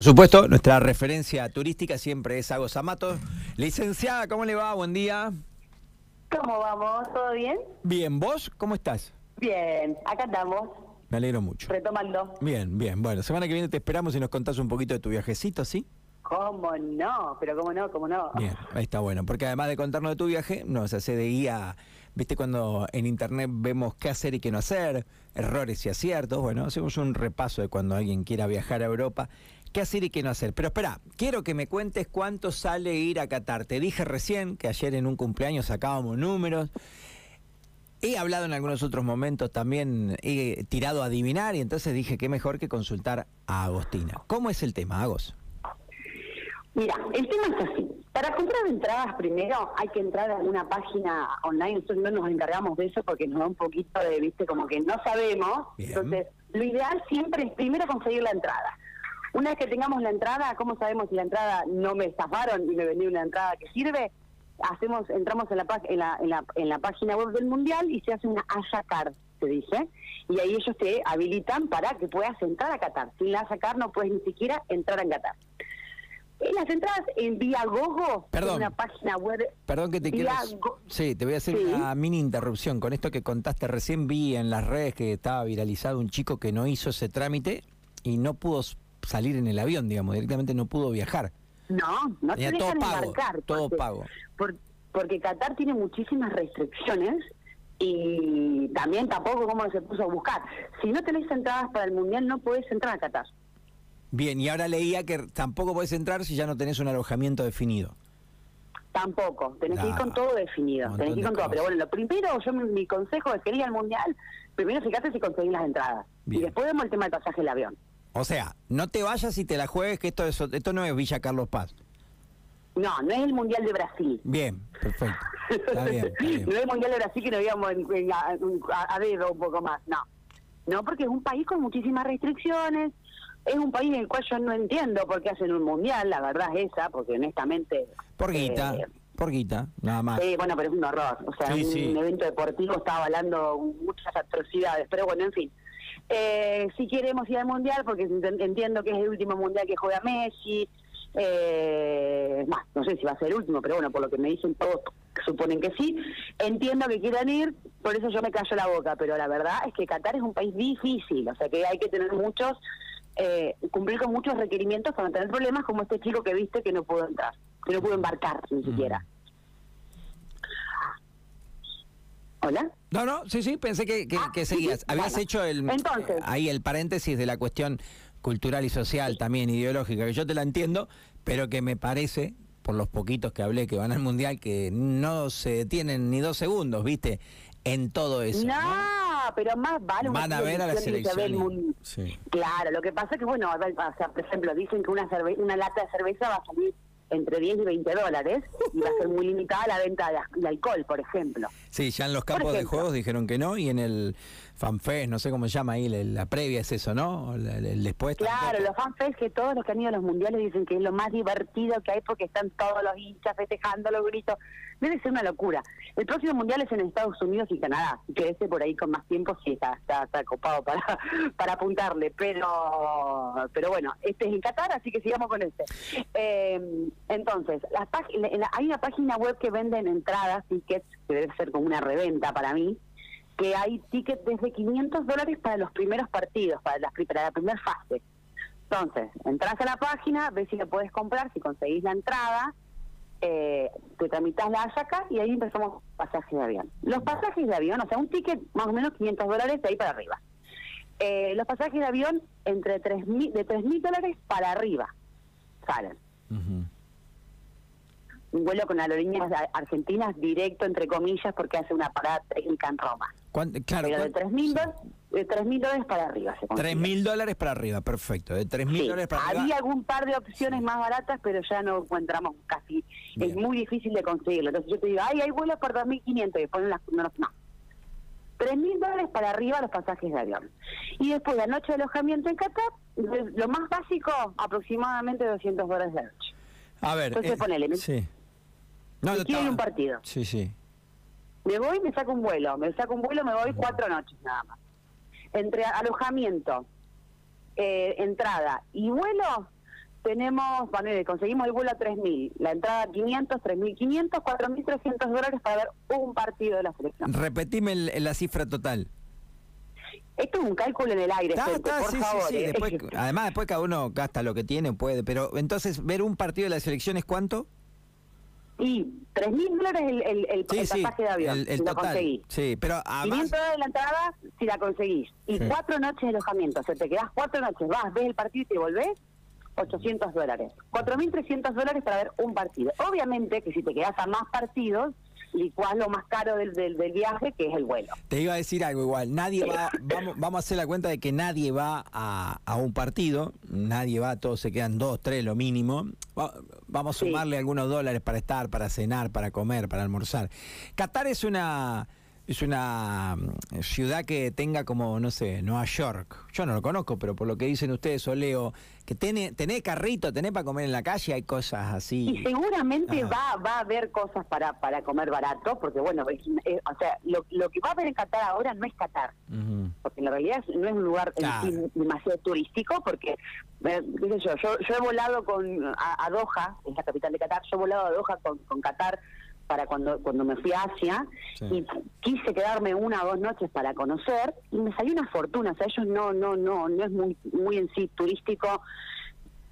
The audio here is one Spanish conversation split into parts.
Por supuesto, nuestra referencia turística siempre es Agos Amato. Licenciada, ¿cómo le va? Buen día. ¿Cómo vamos? ¿Todo bien? Bien, ¿vos cómo estás? Bien, acá estamos. Me alegro mucho. Retomando. Bien, bien. Bueno, semana que viene te esperamos y nos contás un poquito de tu viajecito, ¿sí? ¿Cómo no? Pero cómo no, cómo no. Bien, ahí está bueno. Porque además de contarnos de tu viaje, nos hace de guía, viste cuando en internet vemos qué hacer y qué no hacer, errores y aciertos. Bueno, hacemos un repaso de cuando alguien quiera viajar a Europa qué hacer y qué no hacer. Pero espera, quiero que me cuentes cuánto sale ir a Qatar. Te dije recién que ayer en un cumpleaños sacábamos números. He hablado en algunos otros momentos también, he tirado a adivinar y entonces dije que mejor que consultar a Agostina. ¿Cómo es el tema, Agos? Mira, el tema es así. Para comprar entradas primero hay que entrar a una página online. Nosotros no nos encargamos de eso porque nos da un poquito de, viste, como que no sabemos. Entonces, lo ideal siempre es primero conseguir la entrada. Una vez que tengamos la entrada, ¿cómo sabemos si la entrada no me estafaron y me vendí una entrada que sirve? Hacemos, entramos en la, en la, en la, en la página web del Mundial y se hace una Aya Card, se dice, y ahí ellos te habilitan para que puedas entrar a Qatar. Sin la Aya Card no puedes ni siquiera entrar a Qatar. En las entradas en Viagogo, perdón, una página web. Perdón que te quiero. Sí, te voy a hacer una mini interrupción. Con esto que contaste recién, vi en las redes que estaba viralizado un chico que no hizo ese trámite y no pudo salir en el avión, digamos, directamente no pudo viajar. No, no te dejan todo pago, embarcar. Todo pago. porque Qatar tiene muchísimas restricciones y también tampoco como se puso a buscar. Si no tenés entradas para el Mundial, no podés entrar a Qatar. Bien, y ahora leía que tampoco podés entrar si ya no tenés un alojamiento definido. Tampoco, tenés que ir con todo definido, tenés que ir con todo. Pero bueno, lo primero, yo mi consejo es que ir al Mundial, primero fíjate si conseguís las entradas. Y después vemos el tema del pasaje del avión. O sea, no te vayas y te la juegues, que esto, es, esto no es Villa Carlos Paz. No, no es el Mundial de Brasil. Bien, perfecto. Está bien, no es el Mundial de Brasil que nos íbamos a, a, dedo un poco más, no. No, porque es un país con muchísimas restricciones, es un país en el cual yo no entiendo por qué hacen un Mundial, la verdad es esa, porque honestamente... Por guita. Eh, por guita, nada más. Sí, bueno, pero es un horror. O sea, un evento deportivo está avalando muchas atrocidades. Pero bueno, en fin. Eh, si queremos ir al mundial, porque entiendo que es el último mundial que juega Messi, eh, no sé si va a ser el último, pero bueno, por lo que me dicen todos suponen que sí. Entiendo que quieran ir, por eso yo me callo la boca, pero la verdad es que Qatar es un país difícil, o sea que hay que tener muchos, eh, cumplir con muchos requerimientos para no tener problemas como este chico que viste que no pudo entrar, que no pudo embarcar ni siquiera. ¿Hola? No, no, sí, sí, pensé que, que, ah, seguías. Habías hecho el, ahí el paréntesis de la cuestión cultural y social, también ideológica, que yo te la entiendo, pero que me parece, por los poquitos que hablé que van al Mundial, que no se detienen ni dos segundos, ¿viste? En todo eso. No, pero más vale. Van a ver a la selección. Claro, lo que pasa es que, bueno, por ejemplo, dicen que una, una lata de cerveza va a salir entre 10 y 20 dólares y va a ser muy limitada la venta de, alcohol, por ejemplo. Sí, ya en los campos de juegos dijeron que no y en el fanfest, no sé cómo se llama ahí, la, previa es eso, ¿no? El, después. Claro, los fanfest que todos los que han ido a los mundiales dicen que es lo más divertido que hay porque están todos los hinchas festejando los gritos. Debe ser una locura. El próximo mundial es en Estados Unidos y Canadá. que ese por ahí con más tiempo sí está, está, copado para, para apuntarle. Pero pero bueno, este es en Qatar, así que sigamos con este. Eh, entonces, las hay una página web que venden entradas, tickets, que debe ser como una reventa para mí, que hay tickets desde 500 dólares para los primeros partidos, para la, para la primera fase. Entonces, entras a la página, ves si la puedes comprar, si conseguís la entrada, eh, te tramitas la ASACA y ahí empezamos pasajes de avión. Los pasajes de avión, o sea, un ticket más o menos 500 dólares de ahí para arriba. Eh, los pasajes de avión entre 3 de 3 mil dólares para arriba salen un vuelo con aerolíneas argentinas directo, entre comillas, porque hace una parada técnica en Roma. Claro, Pero de 3 mil de dólares para arriba. Se 3 mil dólares para arriba, perfecto. De 3 mil dólares para arriba. Había algún par de opciones más baratas, pero ya no encontramos casi. Es muy difícil de conseguirlo. Entonces yo te digo, ay, hay vuelos por 2.500 y después las, no, no. 3 mil dólares para arriba los pasajes de avión. Y después la noche de alojamiento en Qatar, lo más básico, aproximadamente 200 dólares de noche. A ver, Entonces, eh, ponele, sí. No, quiero un partido. Sí, sí. Me voy, me saco un vuelo. Me saco un vuelo, me voy cuatro noches nada más. Entre alojamiento, eh, entrada y vuelo, tenemos, bueno, conseguimos el vuelo a 3.000, la entrada a 500, 3.500, 4.300 dólares para ver un partido de la selección. Repetime la cifra total. Esto es un cálculo en el aire, por favor. ¿eh? además, después cada uno gasta lo que tiene, puede. Pero entonces, ver un partido de la selección es cuánto? Y 3.000 dólares el, el, el, pasaje de avión, el, si lo conseguís. Sí, pero además... 500 dólares de la entrada si la conseguís. Y cuatro noches de alojamiento. O sea, te quedás cuatro noches, vas, ves el partido y te volvés, 800 dólares. 4.300 dólares para ver un partido. Obviamente que si te quedas a más partidos, licuás lo más caro del, del, viaje, que es el vuelo. Te iba a decir algo igual, nadie va, vamos, vamos a hacer la cuenta de que nadie va a, a un partido, nadie va, todos se quedan dos, tres lo mínimo. vamos a sumarle algunos dólares para estar, para cenar, para comer, para almorzar. Qatar es una es una mm, ciudad que tenga como, no sé, Nueva York. Yo no lo conozco, pero por lo que dicen ustedes o leo, que tiene, tenés carrito, tenés para comer en la calle, hay cosas así. Y seguramente va, va a haber cosas para, para comer barato, porque bueno, o sea, lo, lo, que va a haber en Qatar ahora no es Qatar, porque en la realidad no es un lugar demasiado turístico, porque, eh, qué yo, yo, he volado con a, Doha, es la capital de Qatar, yo he volado a Doha con, con Qatar para cuando cuando me fui a Asia y quise quedarme una o dos noches para conocer y me salió una fortuna, o sea, ellos no no no no es muy muy en sí turístico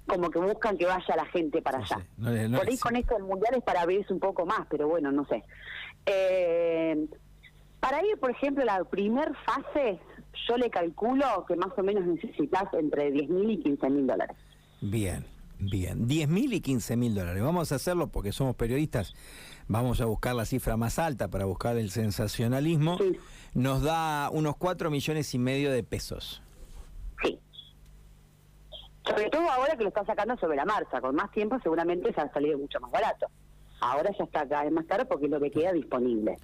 como que buscan que vaya la gente para allá. Por ahí con esto del mundial es para verse un poco más, pero bueno, no sé. Eh, para ir, por ejemplo, la primer fase, yo le calculo que más o menos necesitas entre 10 mil y 15 mil dólares. Bien, bien. 10 mil y 15 mil dólares. Vamos a hacerlo porque somos periodistas vamos a buscar la cifra más alta para buscar el sensacionalismo, nos da unos 4 millones y medio de pesos. Sí. Sobre todo ahora que lo está sacando sobre la marcha, con más tiempo seguramente se ha salido mucho más barato. Ahora ya está cada vez más caro porque es lo que queda disponible.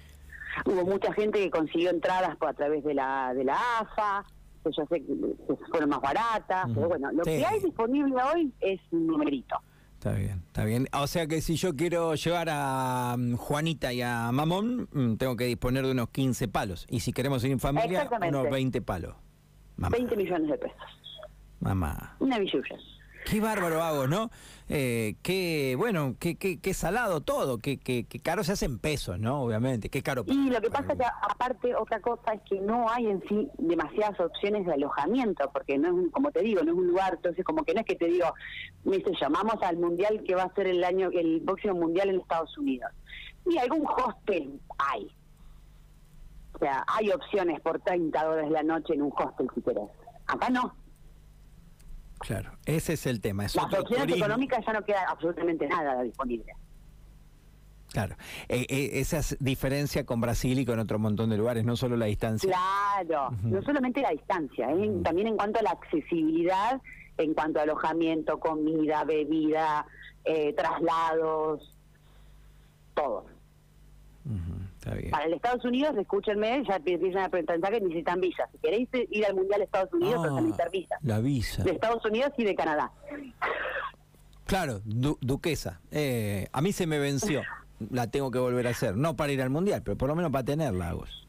Hubo mucha gente que consiguió entradas a través de la de la AFA, que yo sé que fueron más baratas, pero bueno, lo que hay disponible hoy es un numerito. Está bien, está bien. O sea que si yo quiero llevar a mm, Juanita y a Mamón, mm, tengo que disponer de unos 15 palos. Y si queremos ir en familia, unos 20 palos. 20 millones de pesos. Mamá. Una billulla. Qué bárbaro hago, ¿no? Eh, qué, bueno, qué, qué, qué salado todo, qué, qué, qué, caro se hace en pesos, ¿no? Obviamente, qué caro. Y lo que pasa es que aparte otra cosa es que no hay en sí demasiadas opciones de alojamiento, porque no es, como te digo, no es un lugar, entonces como que no es que te digo, me dice, llamamos al mundial que va a ser el año, el próximo mundial en Estados Unidos. Y algún hostel hay. O sea, hay opciones por 30 dólares la noche en un hostel si querés. Acá no. Claro, ese es el tema. Las opciones económicas ya no queda absolutamente nada disponible. Claro, eh, eh, esa es diferencia con Brasil y con otro montón de lugares, no solo la distancia. Claro, no solamente la distancia, ¿eh? también en cuanto a la accesibilidad, en cuanto a alojamiento, comida, bebida, traslados, todo. Para el Estados Unidos, escúchenme, ya empiezan a pensar que necesitan visa. Si queréis ir al Mundial de Estados Unidos, ah, necesitar visa. La visa. De Estados Unidos y de Canadá. Claro, duquesa. Eh, a mí se me venció. La tengo que volver a hacer. No para ir al Mundial, pero por lo menos para tenerla, Agus.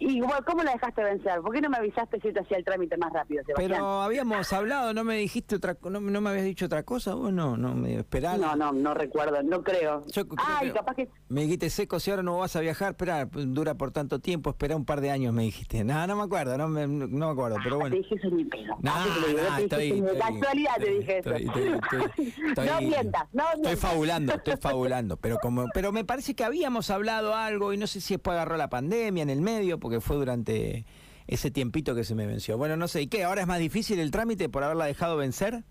¿Y cómo la dejaste vencer? ¿Por qué no me avisaste si te hacía el trámite más rápido, Sebastián? Pero habíamos hablado, ¿no me dijiste otra no, no me habías dicho otra cosa vos? No, no me esperaba. No, no, no recuerdo, no creo. Ay, capaz que... Me dijiste seco, si ahora no vas a viajar, espera, dura por tanto tiempo, espera un par de años, me dijiste. No, no me acuerdo, no me, no me acuerdo, pero bueno. Te dije eso ni pedo. No, no, estoy, casualidad te dije eso. no mientas, no mientas. Estoy fabulando, estoy fabulando, pero como pero me parece que habíamos hablado algo y no sé si después agarró la pandemia en el medio, porque fue durante ese tiempito que se me venció. Bueno, no sé, ¿y qué? ¿Ahora es más difícil el trámite por haberla dejado vencer?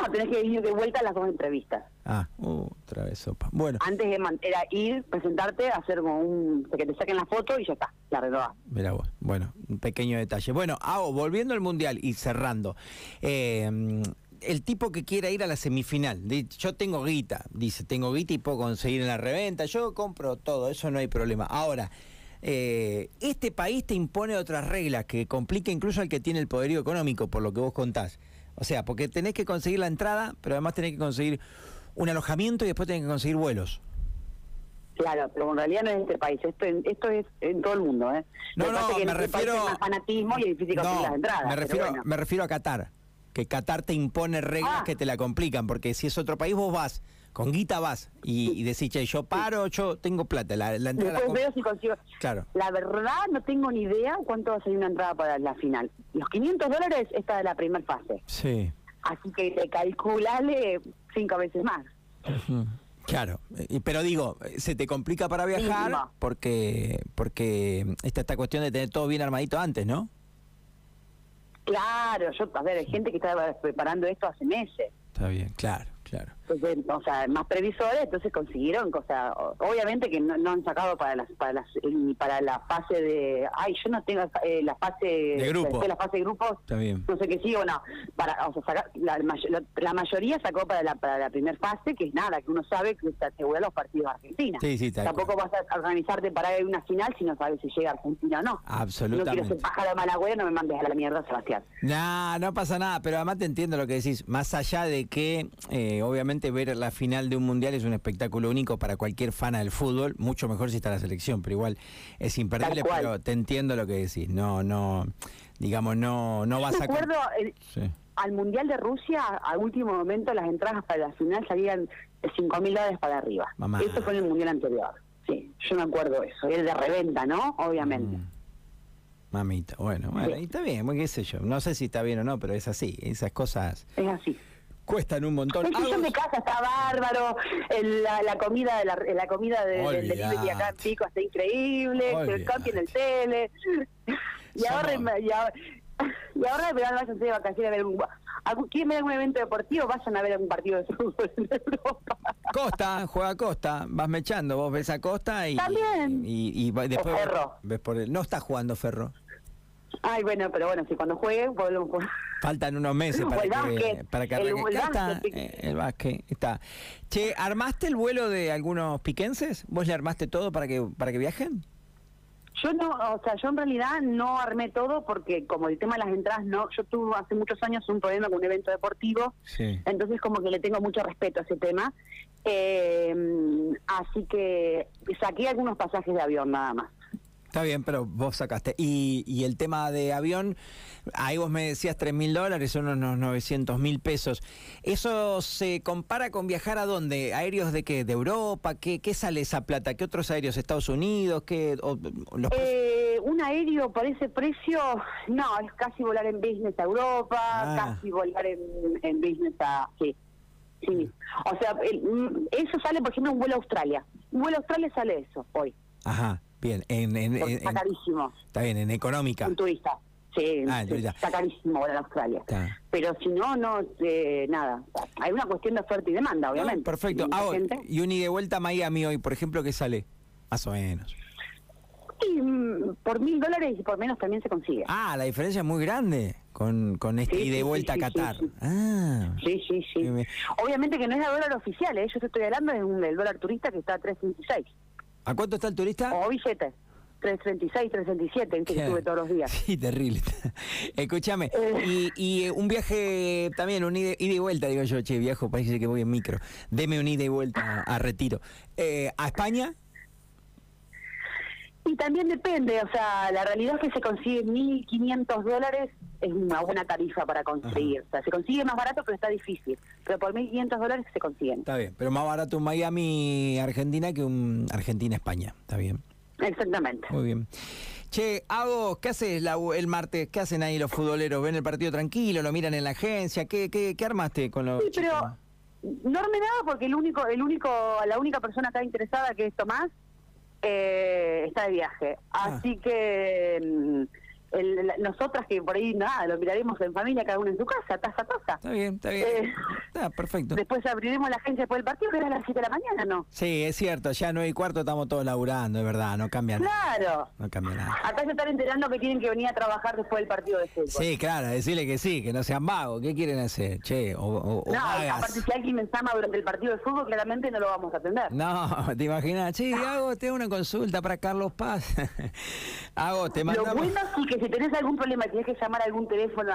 No, tenés que ir de vuelta a las dos entrevistas. Ah, otra vez sopa. Bueno. Antes de era ir, presentarte, hacer como un. que te saquen la foto y ya está, la renovás. Mira vos. Bueno, un pequeño detalle. Bueno, hago, volviendo al mundial y cerrando. Eh, el tipo que quiera ir a la semifinal, yo tengo guita, dice, tengo guita y puedo conseguir en la reventa, yo compro todo, eso no hay problema. Ahora, eh, este país te impone otras reglas que complica incluso al que tiene el poderío económico, por lo que vos contás. O sea, porque tenés que conseguir la entrada, pero además tenés que conseguir un alojamiento y después tenés que conseguir vuelos. Claro, pero en realidad no es este país, esto, esto es en todo el mundo. ¿eh? No, no, me este refiero... a fanatismo y difícil conseguir las entradas. Me refiero, me refiero a Qatar. que Qatar te impone reglas Ah. que te la complican, porque si es otro país vos vas, con guita vas y, y decís, che, yo paro, yo tengo plata, la, la entrada la Después comp- veo si consigo. Claro. La verdad no tengo ni idea cuánto va a salir una entrada para la final. Los 500 dólares está de la primera fase. Sí. Así que te calculale cinco veces más. Claro, pero digo, se te complica para viajar porque porque está esta cuestión de tener todo bien armadito antes, ¿no? Claro, yo, a ver, hay gente que está preparando esto hace meses. Está bien, claro, claro. Entonces, o sea, más previsores, entonces consiguieron, o sea, obviamente que no, no han sacado para las, para las, ni para la fase de, ay, yo no tengo eh, la fase De grupo. la fase de grupos, Está bien. no sé qué sí o no, para, o sea, saca- la, may- la- la mayoría sacó para la, para la primera fase, que es nada, que uno sabe que se asegura los partidos de Argentina. Sí, sí, tal Tampoco vas a organizarte para una final si no sabes si llega Argentina o no. No quiero Absolutamente. ser pájaro de malagüero, no me mandes a la mierda, Sebastián. No, no pasa nada, pero además te entiendo lo que decís. Más allá de que, eh, obviamente, ver la final de un mundial es un espectáculo único para cualquier fan del fútbol, mucho mejor si está la selección, pero igual es imperdible. Pero te entiendo lo que decís. No, no, digamos, no, no vas Me a. acuerdo, eh, Sí. al Mundial de Rusia, a último momento, las entradas para la final salían de 5 mil dólares para arriba. Mamá. Eso fue en el Mundial anterior. Sí, yo me acuerdo eso. Era de reventa, ¿no? Obviamente. Mm. Mamita, bueno, bueno, Sí. y está bien, bueno, qué sé yo. No sé si está bien o no, pero es así. Esas cosas Es así. Cuestan un montón. El Agos- de casa está bárbaro, el- la, la comida de la, la comida de, del delivery acá en Pico está increíble, el copy en el tele. Y Somos- ahora, y ahora, y ahora me vayan de vacaciones a ver un, ¿Quieren ver algún evento deportivo? Vayan a ver algún partido de fútbol en Europa. Costa, juega Costa, vas mechando, vos ves a Costa y, También. y, y va- después O Ferro. ves por el, no está jugando Ferro. Ay, bueno, pero bueno, si cuando juegue, volvemos jugar. Faltan unos meses para el que, básquet, para que el- arranque. el Acá está, básquet. eh, el básquet está. Che, ¿armaste el vuelo de algunos piquenses? ¿Vos le armaste todo para que para que viajen? Yo no, o sea, yo en realidad no armé todo porque como el tema de las entradas, no, yo tuve hace muchos años un problema con un evento deportivo, Sí. entonces como que le tengo mucho respeto a ese tema. Eh, así que saqué algunos pasajes de avión nada más. Está bien, pero vos sacaste. Y, y el tema de avión, ahí vos me decías 3 mil dólares, son unos 900 mil pesos. ¿Eso se compara con viajar a dónde? ¿Aéreos de qué? ¿De Europa? ¿Qué, qué sale esa plata? ¿Qué otros aéreos? ¿Estados Unidos? ¿Qué, o- los Eh, un aéreo por ese precio, no, es casi volar en business a Europa, Ah. casi volar en, en business a... Sí, sí. O sea, el- mm, eso sale, por ejemplo, un vuelo a Australia. Un vuelo a Australia sale eso hoy, Ajá, bien. En, en- en- está en- carísimo. está bien, en económica. Un turista. Sí, Ah, sí, está carísimo a Australia. Está. Pero si no, no, eh, nada. Hay una cuestión de oferta y demanda, obviamente. No, perfecto. Ah, y un ida y vuelta a Miami hoy, por ejemplo, ¿qué sale? Más o menos. Y mm, por mil dólares y por menos también se consigue. Ah, la diferencia es muy grande con, con este Sí, ida y vuelta sí, a Qatar. sí. Ah. Sí, sí, sí. Obviamente que no es el dólar oficial, ¿eh? yo te estoy hablando de un, del dólar turista que está a 3.36. ¿A cuánto está el turista? O billete. 3.36, 3.37, viste que Claro. sube todos los días. Sí, terrible. Escúchame, Eh. y, y eh, un viaje también, un ida, ida y vuelta, digo yo, che, viajo, parece que voy en micro. Deme un ida y vuelta a, a retiro. Eh, ¿A España? Y también depende, o sea, la realidad es que se consigue 1.500 dólares, es una buena tarifa para conseguir. O sea, se consigue más barato, pero está difícil. Pero por 1.500 dólares se consiguen. Está bien, pero más barato un Miami, Argentina que un Argentina-España. Está bien, Exactamente. muy bien. Che, Hago, ¿qué haces la- el martes? ¿Qué hacen ahí los futboleros? ¿Ven el partido tranquilo? ¿Lo miran en la agencia? ¿Qué, qué, qué armaste con los Sí, pero chicos? no armé nada porque el único, el único, la única persona que está interesada, que es Tomás, eh, está de viaje. Ah. Así que mm, el- la- nosotras que por ahí nada, lo miraremos en familia, cada uno en su casa, taza a taza. Está bien, está bien. Eh, Está perfecto. Después abriremos la agencia después del partido, que era a las 7 de la mañana, ¿no? Sí, es cierto, ya no hay cuarto, estamos todos laburando, es verdad, no cambia nada. Claro. No cambia nada. Acá se están enterando que tienen que venir a trabajar después del partido de fútbol. Sí, claro, decirle que sí, que no sean vagos. ¿Qué quieren hacer? Che, o, o- No, aparte si alguien me llama durante el partido de fútbol, claramente no lo vamos a atender. No, te imaginas, che, Hago, tengo una consulta para Carlos Paz. Hago, te Lo mandamos. bueno sí que si tenés algún problema tienes que llamar a algún teléfono